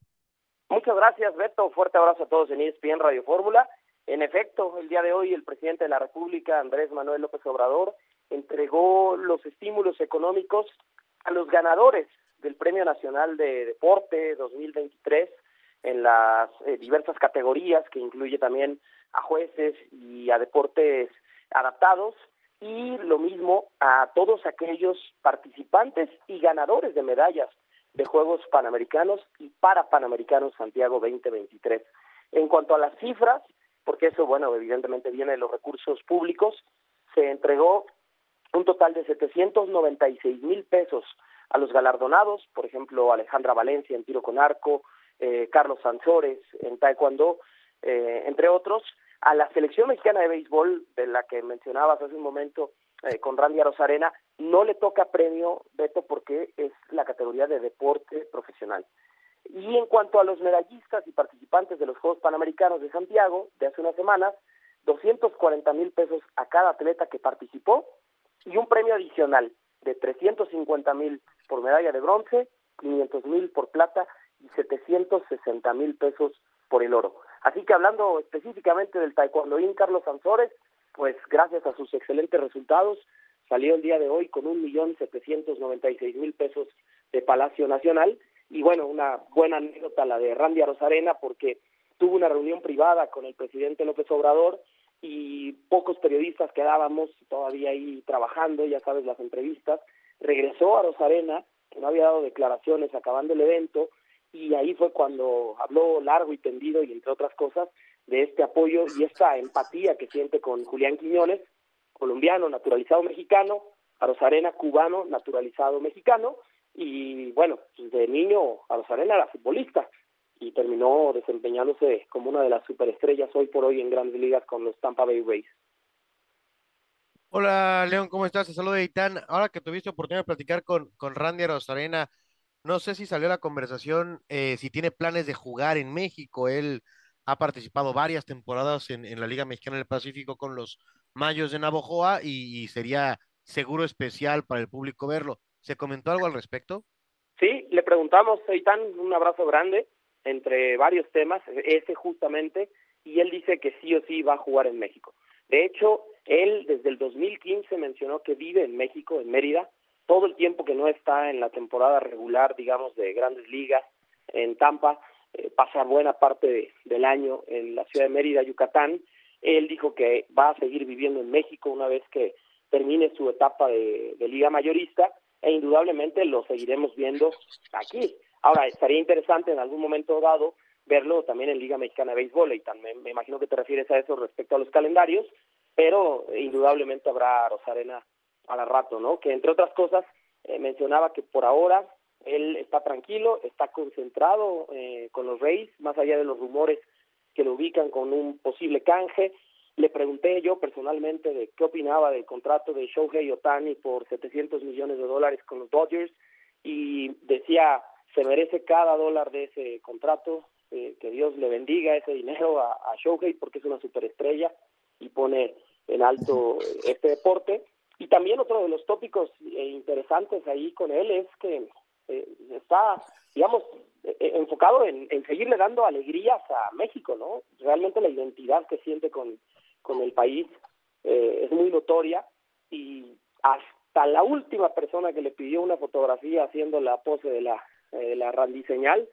Muchas gracias, Beto. Fuerte abrazo a todos en ESPN Radio Fórmula. En efecto, el día de hoy el presidente de la República, Andrés Manuel López Obrador, entregó los estímulos económicos a los ganadores del Premio Nacional de Deporte 2023 en las eh, diversas categorías que incluye también a jueces y a deportes adaptados y lo mismo a todos aquellos participantes y ganadores de medallas de Juegos Panamericanos y para Panamericanos Santiago 2023. En cuanto a las cifras, porque eso, bueno, evidentemente viene de los recursos públicos, se entregó un total de 796 mil pesos a los galardonados, por ejemplo, Alejandra Valencia en tiro con arco, eh, Carlos Sansores en taekwondo, eh, entre otros, a la selección mexicana de béisbol, de la que mencionabas hace un momento eh, con Randy Arozarena, no le toca premio, Beto, porque es la categoría de deporte profesional. Y en cuanto a los medallistas y participantes de los Juegos Panamericanos de Santiago de hace unas semanas, 240 mil pesos a cada atleta que participó y un premio adicional de 350 mil por medalla de bronce, 500 mil por plata y 760 mil pesos por el oro. Así que hablando específicamente del taekwondoín Carlos Sansores, pues gracias a sus excelentes resultados, salió el día de hoy con un millón setecientos noventa y seis mil pesos de Palacio Nacional y bueno, una buena anécdota la de Randy Arozarena porque tuvo una reunión privada con el presidente López Obrador y pocos periodistas quedábamos todavía ahí trabajando, ya sabes, las entrevistas. Regresó a Rosarena, que no había dado declaraciones acabando el evento, y ahí fue cuando habló largo y tendido, y entre otras cosas, de este apoyo y esta empatía que siente con Julián Quiñones, colombiano, naturalizado mexicano, a cubano, naturalizado mexicano, y bueno, pues de niño a Rosarena era futbolista, y terminó desempeñándose como una de las superestrellas hoy por hoy en grandes ligas con los Tampa Bay Rays. Hola León, ¿cómo estás? Te saludo Itán. Ahora que tuviste oportunidad de platicar con, con Randy Rosarena, no sé si salió la conversación, eh, si tiene planes de jugar en México. Él ha participado varias temporadas en, en la Liga Mexicana del Pacífico con los Mayos de Navojoa y, y sería seguro especial para el público verlo. ¿Se comentó algo al respecto? Sí, le preguntamos, Itán, un abrazo grande entre varios temas, ese justamente, y él dice que sí o sí va a jugar en México. De hecho, él desde el 2015 mencionó que vive en México, en Mérida, todo el tiempo que no está en la temporada regular, digamos, de grandes ligas en Tampa, eh, pasa buena parte del año en la ciudad de Mérida, Yucatán. Él dijo que va a seguir viviendo en México una vez que termine su etapa de liga mayorista e indudablemente lo seguiremos viendo aquí. Ahora, estaría interesante en algún momento dado verlo también en Liga Mexicana de Béisbol, y también me imagino que te refieres a eso respecto a los calendarios, pero indudablemente habrá Rosarena a la rato, ¿no? Que entre otras cosas eh, mencionaba que por ahora él está tranquilo, está concentrado eh, con los Rays, más allá de los rumores que lo ubican con un posible canje. Le pregunté yo personalmente de qué opinaba del contrato de Shohei Otani por 700 millones de dólares con los Dodgers y decía, se merece cada dólar de ese contrato, eh, que Dios le bendiga ese dinero a, a Shohei porque es una superestrella y pone en alto [LAUGHS] este deporte. Y también otro de los tópicos eh, interesantes ahí con él es que eh, está, digamos, eh, enfocado en, en, seguirle dando alegrías a México, ¿no? Realmente la identidad que siente con, con el país eh, es muy notoria y hasta la última persona que le pidió una fotografía haciendo la pose de la, de la Randy señal,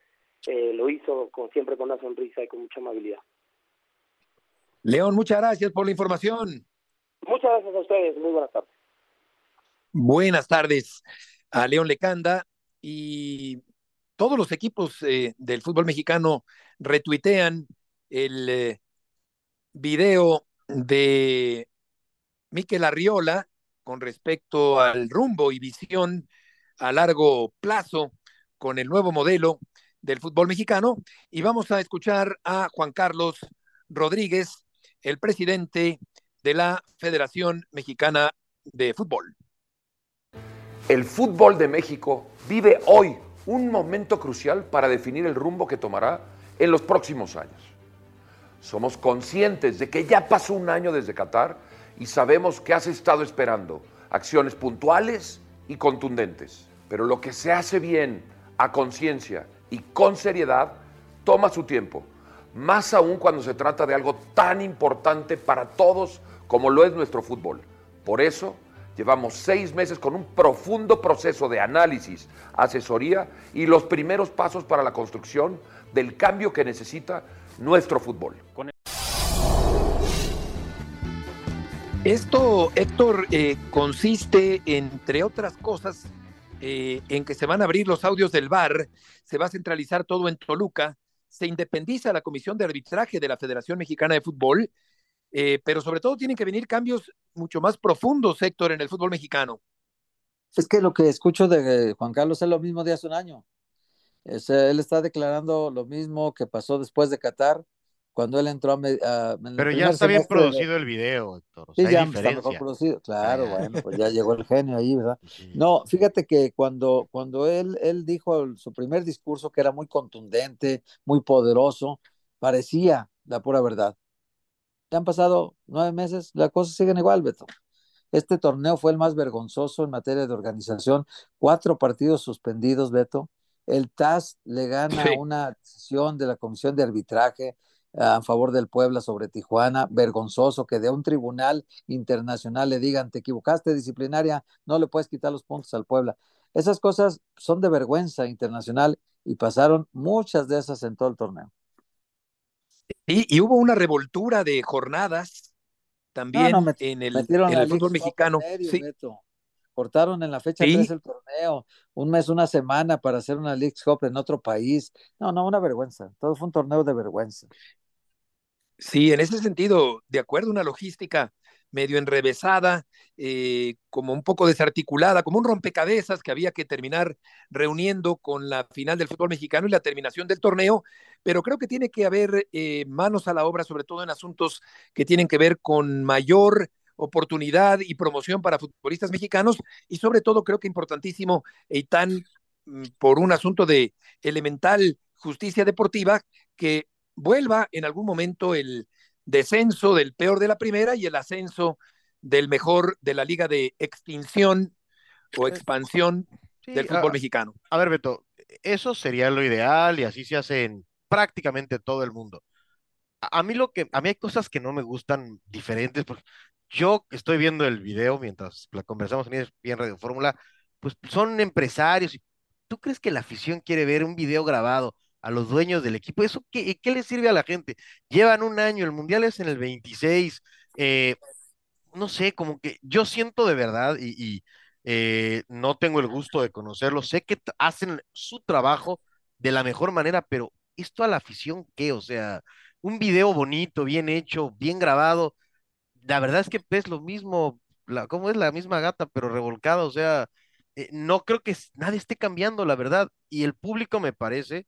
lo hizo con, siempre con una sonrisa y con mucha amabilidad. León, muchas gracias por la información. Muchas gracias a ustedes. Muy buenas tardes. Buenas tardes a León Lecanda y todos los equipos eh, del fútbol mexicano retuitean el eh, video de Miquel Arriola con respecto al rumbo y visión a largo plazo con el nuevo modelo del fútbol mexicano y vamos a escuchar a Juan Carlos Rodríguez, el presidente de la Federación Mexicana de Fútbol. El fútbol de México vive hoy un momento crucial para definir el rumbo que tomará en los próximos años. Somos conscientes de que ya pasó un año desde Qatar y sabemos que has estado esperando acciones puntuales y contundentes. Pero lo que se hace bien, a conciencia y con seriedad, toma su tiempo, más aún cuando se trata de algo tan importante para todos como lo es nuestro fútbol. Por eso, llevamos seis meses con un profundo proceso de análisis, asesoría y los primeros pasos para la construcción del cambio que necesita nuestro fútbol. Esto, Héctor, eh, consiste, entre otras cosas, eh, en que se van a abrir los audios del VAR, se va a centralizar todo en Toluca, se independiza la Comisión de Arbitraje de la Federación Mexicana de Fútbol eh, pero sobre todo tienen que venir cambios mucho más profundos, Héctor, en el fútbol mexicano. Es que lo que escucho de Juan Carlos es lo mismo de hace un año. Es, él está declarando lo mismo que pasó después de Qatar, cuando él entró a... a Pero ya está bien producido de... el video, Héctor. O sí, sea, ya está mejor producido. Claro, bueno, pues ya [LAUGHS] llegó el genio ahí, ¿verdad? Sí. No, fíjate que cuando, cuando él, él dijo su primer discurso, que era muy contundente, muy poderoso, parecía la pura verdad. Ya han pasado nueve meses, las cosas siguen igual, Beto. Este torneo fue el más vergonzoso en materia de organización. Cuatro partidos suspendidos, Beto. El TAS le gana sí. una decisión de la Comisión de Arbitraje a favor del Puebla sobre Tijuana. Vergonzoso que de un tribunal internacional le digan, te equivocaste disciplinaria, no le puedes quitar los puntos al Puebla. Esas cosas son de vergüenza internacional y pasaron muchas de esas en todo el torneo. Sí, y hubo una revoltura de jornadas también no, no, met, en el, en el fútbol mexicano. Sí. Beto. Cortaron en la fecha Sí. 3 el torneo, un mes, una semana para hacer una League Cup en otro país. No, no, una vergüenza. Todo fue un torneo de vergüenza. Sí, en ese sentido, de acuerdo, una logística medio enrevesada, eh, como un poco desarticulada, como un rompecabezas que había que terminar reuniendo con la final del fútbol mexicano y la terminación del torneo, pero creo que tiene que haber eh, manos a la obra, sobre todo en asuntos que tienen que ver con mayor oportunidad y promoción para futbolistas mexicanos y sobre todo creo que importantísimo, Eitan, mm, por un asunto de elemental justicia deportiva, que vuelva en algún momento el descenso del peor de la primera y el ascenso del mejor de la liga de extinción o expansión sí, del fútbol a, mexicano. A ver, Beto, eso sería lo ideal y así se hace en prácticamente todo el mundo. A, a mí lo que, a mí hay cosas que no me gustan diferentes, porque yo estoy viendo el video mientras la conversamos en ESPN Radio Fórmula, pues son empresarios ¿tú crees que la afición quiere ver un video grabado a los dueños del equipo. ¿Eso qué, qué le sirve a la gente? Llevan un año, el Mundial es en el 26. Eh, no sé, como que yo siento de verdad y, eh, no tengo el gusto de conocerlos. Sé que hacen su trabajo de la mejor manera, pero esto a la afición, ¿qué? O sea, un video bonito, bien hecho, bien grabado. La verdad es que es lo mismo, la, ¿cómo es la misma gata, pero revolcada? O sea, eh, no creo que nadie esté cambiando, la verdad. Y el público me parece,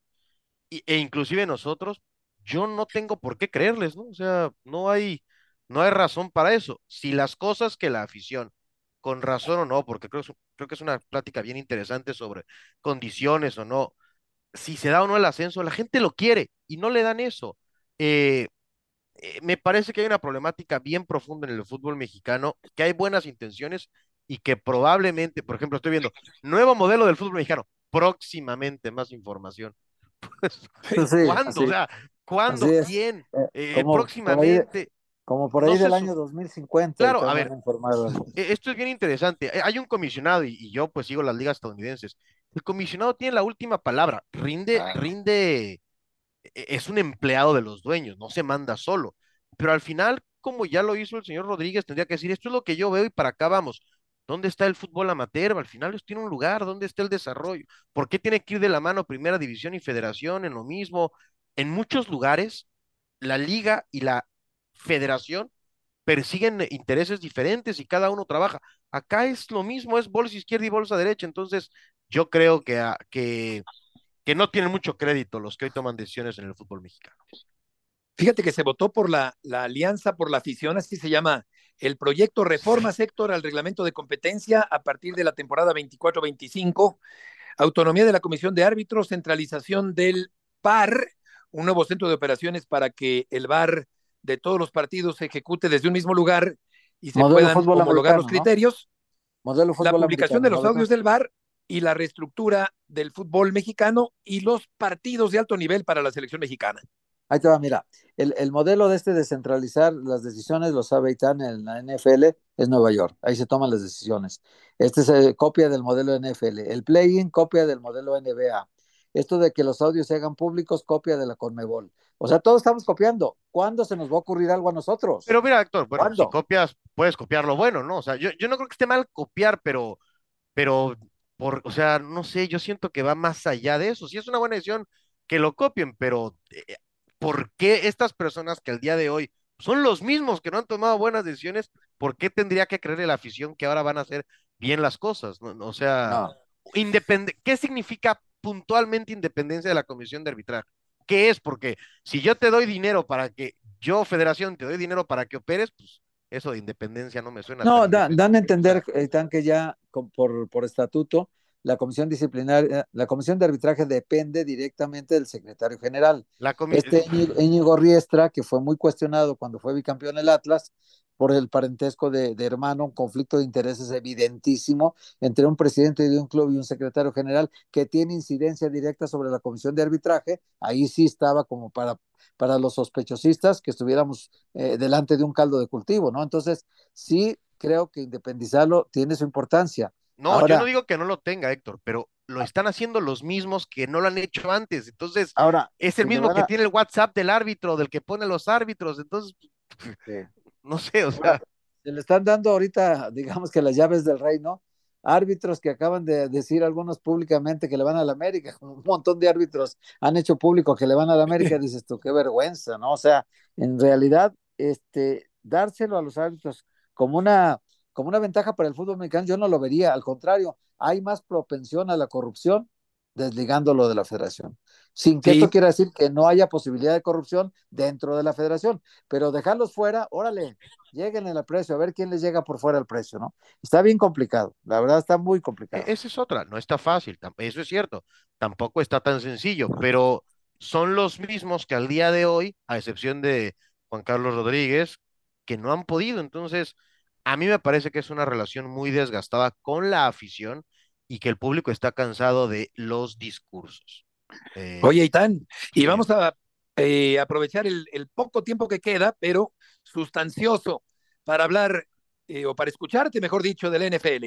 e inclusive nosotros, yo no tengo por qué creerles, ¿no? O sea, no hay, no hay razón para eso. Si las cosas que la afición, con razón o no, porque creo, creo que es una plática bien interesante sobre condiciones o no, si se da o no el ascenso, la gente lo quiere y no le dan eso. Eh, eh, me parece que hay una problemática bien profunda en el fútbol mexicano, que hay buenas intenciones y que probablemente, por ejemplo, estoy viendo nuevo modelo del fútbol mexicano, próximamente más información. [LAUGHS] Pues, ¿Cuándo? O sea, ¿cuándo? ¿Quién? Eh, próximamente. Como por ahí del año 2050. Claro, a ver, [LAUGHS] e, esto es bien interesante. Hay un comisionado y, yo pues sigo las ligas estadounidenses. El comisionado tiene la última palabra, rinde, rinde, e, es un empleado de los dueños, no se manda solo. Pero al final, como ya lo hizo el señor Rodríguez, tendría que decir, esto es lo que yo veo y para acá vamos. ¿Dónde está el fútbol amateur? Al final tienen un lugar, ¿dónde está el desarrollo? ¿Por qué tiene que ir de la mano primera división y federación en lo mismo? En muchos lugares, la liga y la federación persiguen intereses diferentes y cada uno trabaja. Acá es lo mismo, es bolsa izquierda y bolsa derecha. Entonces, yo creo que, que no tienen mucho crédito los que hoy toman decisiones en el fútbol mexicano. Fíjate que se votó por la, la Alianza por la Afición, así se llama el proyecto Reforma Sector al Reglamento de Competencia a partir de la temporada 24-25, autonomía de la Comisión de Árbitros, centralización del PAR, un nuevo centro de operaciones para que el VAR de todos los partidos se ejecute desde un mismo lugar y se puedan homologar los criterios, la publicación de los audios del VAR y la reestructura del fútbol mexicano y los partidos de alto nivel para la selección mexicana. Ahí te va, mira, el, el modelo de este descentralizar las decisiones, lo sabe Itán en la NFL, es Nueva York, ahí se toman las decisiones. Este es eh, copia del modelo NFL, el play-in copia del modelo NBA. Esto de que los audios se hagan públicos, copia de la Conmebol. O sea, todos estamos copiando. ¿Cuándo se nos va a ocurrir algo a nosotros? Pero mira, Héctor, bueno, si copias, puedes copiar lo bueno, ¿no? O sea, yo, yo no creo que esté mal copiar, pero, pero, por, o sea, no sé, yo siento que va más allá de eso. Si es una buena decisión, que lo copien, pero eh, ¿por qué estas personas que al día de hoy son los mismos que no han tomado buenas decisiones, ¿por qué tendría que creer la afición que ahora van a hacer bien las cosas? o sea, ¿qué significa puntualmente independencia de la comisión de arbitraje? ¿Qué es? Porque si yo te doy dinero para que, yo, federación, te doy dinero para que operes, pues eso de independencia no me suena. No, dan a entender, eh, que ya por, por estatuto, la comisión disciplinaria, la comisión de arbitraje depende directamente del secretario general. La este Íñigo Riestra, que fue muy cuestionado cuando fue bicampeón el Atlas, por el parentesco de, hermano, un conflicto de intereses evidentísimo entre un presidente de un club y un secretario general que tiene incidencia directa sobre la comisión de arbitraje. Ahí sí estaba como para, para los sospechosistas que estuviéramos eh, delante de un caldo de cultivo, ¿no? Entonces, sí creo que independizarlo tiene su importancia. No, yo no digo que no lo tenga, Héctor, pero lo están haciendo los mismos que no lo han hecho antes. Entonces, ahora es el mismo que tiene el WhatsApp del árbitro, del que pone los árbitros. Entonces, no sé, o sea. Se le están dando ahorita, digamos que las llaves del reino, árbitros que acaban de decir algunos públicamente que le van a la América, un montón de árbitros han hecho público que le van a la América, [LAUGHS] dices tú, qué vergüenza, ¿no? O sea, en realidad, este, dárselo a los árbitros como una, como una ventaja para el fútbol mexicano, yo no lo vería, al contrario, hay más propensión a la corrupción desligándolo de la federación. Sin que esto quiera decir que no haya posibilidad de corrupción dentro de la federación, pero dejarlos fuera, órale, lleguen en el precio, a ver quién les llega por fuera el precio, ¿no? Está bien complicado, la verdad está muy complicado. E-, esa es otra, no está fácil, eso es cierto, tampoco está tan sencillo, pero son los mismos que al día de hoy, a excepción de Juan Carlos Rodríguez, que no han podido, entonces a mí me parece que es una relación muy desgastada con la afición y que el público está cansado de los discursos. Eh, Oye, Itán, y vamos a eh, aprovechar el, poco tiempo que queda, pero sustancioso, para hablar eh, o para escucharte, mejor dicho, del NFL.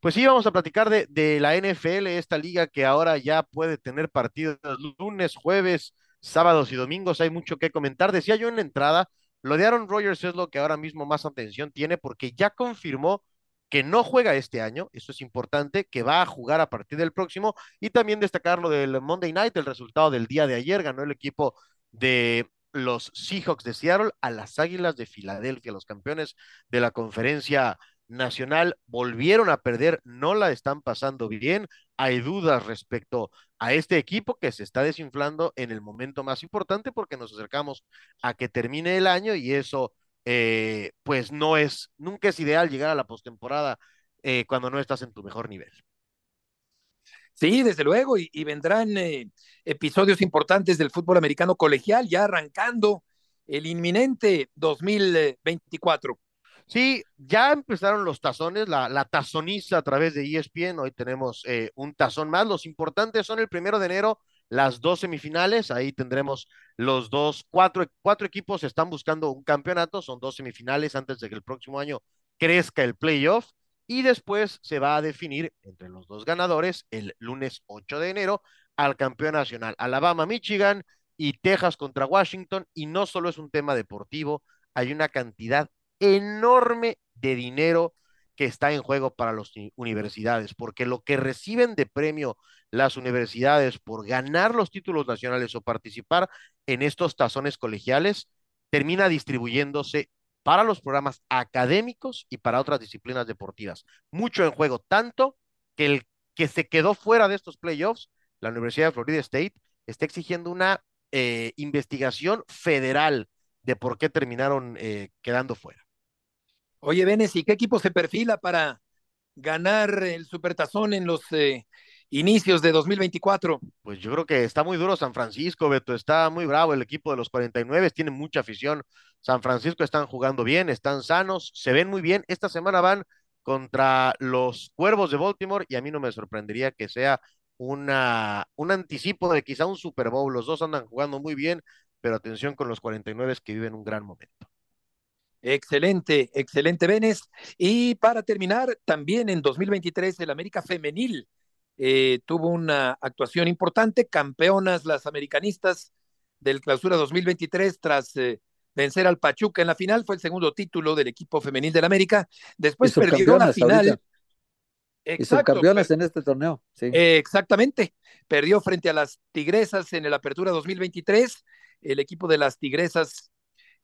Pues sí, vamos a platicar de, de, la NFL, esta liga que ahora ya puede tener partidos lunes, jueves, sábados y domingos. Hay mucho que comentar. Decía yo en la entrada, lo de Aaron Rodgers es lo que ahora mismo más atención tiene porque ya confirmó que no juega este año, eso es importante, que va a jugar a partir del próximo, y también destacar lo del Monday Night, el resultado del día de ayer, ganó el equipo de los Seahawks de Seattle a las Águilas de Filadelfia, los campeones de la conferencia Nacional volvieron a perder, no la están pasando bien. Hay dudas respecto a este equipo que se está desinflando en el momento más importante porque nos acercamos a que termine el año y eso eh, pues no es, nunca es ideal llegar a la postemporada eh, cuando no estás en tu mejor nivel. Sí, desde luego, y, y vendrán eh, episodios importantes del fútbol americano colegial ya arrancando el inminente 2024. Sí, ya empezaron los tazones, la, la tazoniza a través de ESPN. Hoy tenemos eh, un tazón más. Los importantes son el primero de enero, las dos semifinales. Ahí tendremos los dos, cuatro, cuatro equipos están buscando un campeonato. Son dos semifinales antes de que el próximo año crezca el playoff. Y después se va a definir entre los dos ganadores el lunes 8 de enero al campeón nacional. Alabama, Michigan y Texas contra Washington. Y no solo es un tema deportivo, hay una cantidad enorme de dinero que está en juego para las universidades, porque lo que reciben de premio las universidades por ganar los títulos nacionales o participar en estos tazones colegiales termina distribuyéndose para los programas académicos y para otras disciplinas deportivas. Mucho en juego, tanto que el que se quedó fuera de estos playoffs, la Universidad de Florida State, está exigiendo una eh, investigación federal de por qué terminaron eh, quedando fuera. Oye, Benes, ¿y qué equipo se perfila para ganar el Supertazón en los eh, inicios de 2024? Pues yo creo que está muy duro San Francisco, Beto, está muy bravo el equipo de los 49, tiene mucha afición. San Francisco están jugando bien, están sanos, se ven muy bien. Esta semana van contra los Cuervos de Baltimore y a mí no me sorprendería que sea una, un anticipo de quizá un Super Bowl. Los dos andan jugando muy bien, pero atención con los 49 que viven un gran momento. Excelente, excelente, Benes. Y para terminar, también en 2023 el América Femenil eh, tuvo una actuación importante, campeonas las americanistas del clausura 2023 tras eh, vencer al Pachuca en la final, fue el segundo título del equipo femenil del América. Después perdió la final. Exacto, y campeonas en este torneo. Sí. Eh, exactamente. Perdió frente a las Tigresas en el Apertura 2023. El equipo de las Tigresas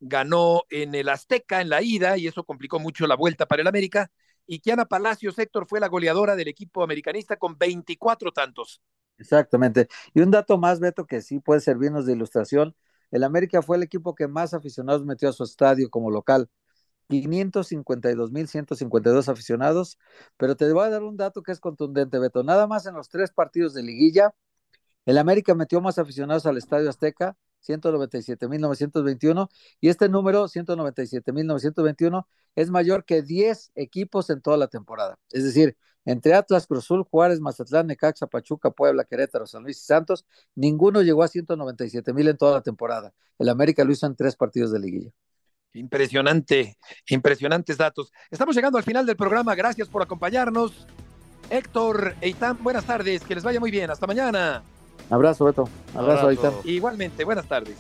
ganó en el Azteca en la ida y eso complicó mucho la vuelta para el América. Y Kiana Palacios, Héctor, fue la goleadora del equipo americanista con 24 tantos. Exactamente. Y un dato más, Beto, que sí puede servirnos de ilustración. El América fue el equipo que más aficionados metió a su estadio como local. 552.152 aficionados, pero te voy a dar un dato que es contundente, Beto. Nada más en los tres partidos de liguilla, el América metió más aficionados al Estadio Azteca 197.921 y este número 197.921 es mayor que 10 equipos en toda la temporada. Es decir, entre Atlas, Cruzul, Juárez, Mazatlán, Necaxa, Pachuca, Puebla, Querétaro, San Luis y Santos, ninguno llegó a 197.000 en toda la temporada. El América lo en tres partidos de liguilla. Impresionante, impresionantes datos. Estamos llegando al final del programa. Gracias por acompañarnos. Héctor, Eitan, buenas tardes. Que les vaya muy bien. Hasta mañana. Abrazo, Beto. Abrazo, Abrazo. Igualmente, buenas tardes.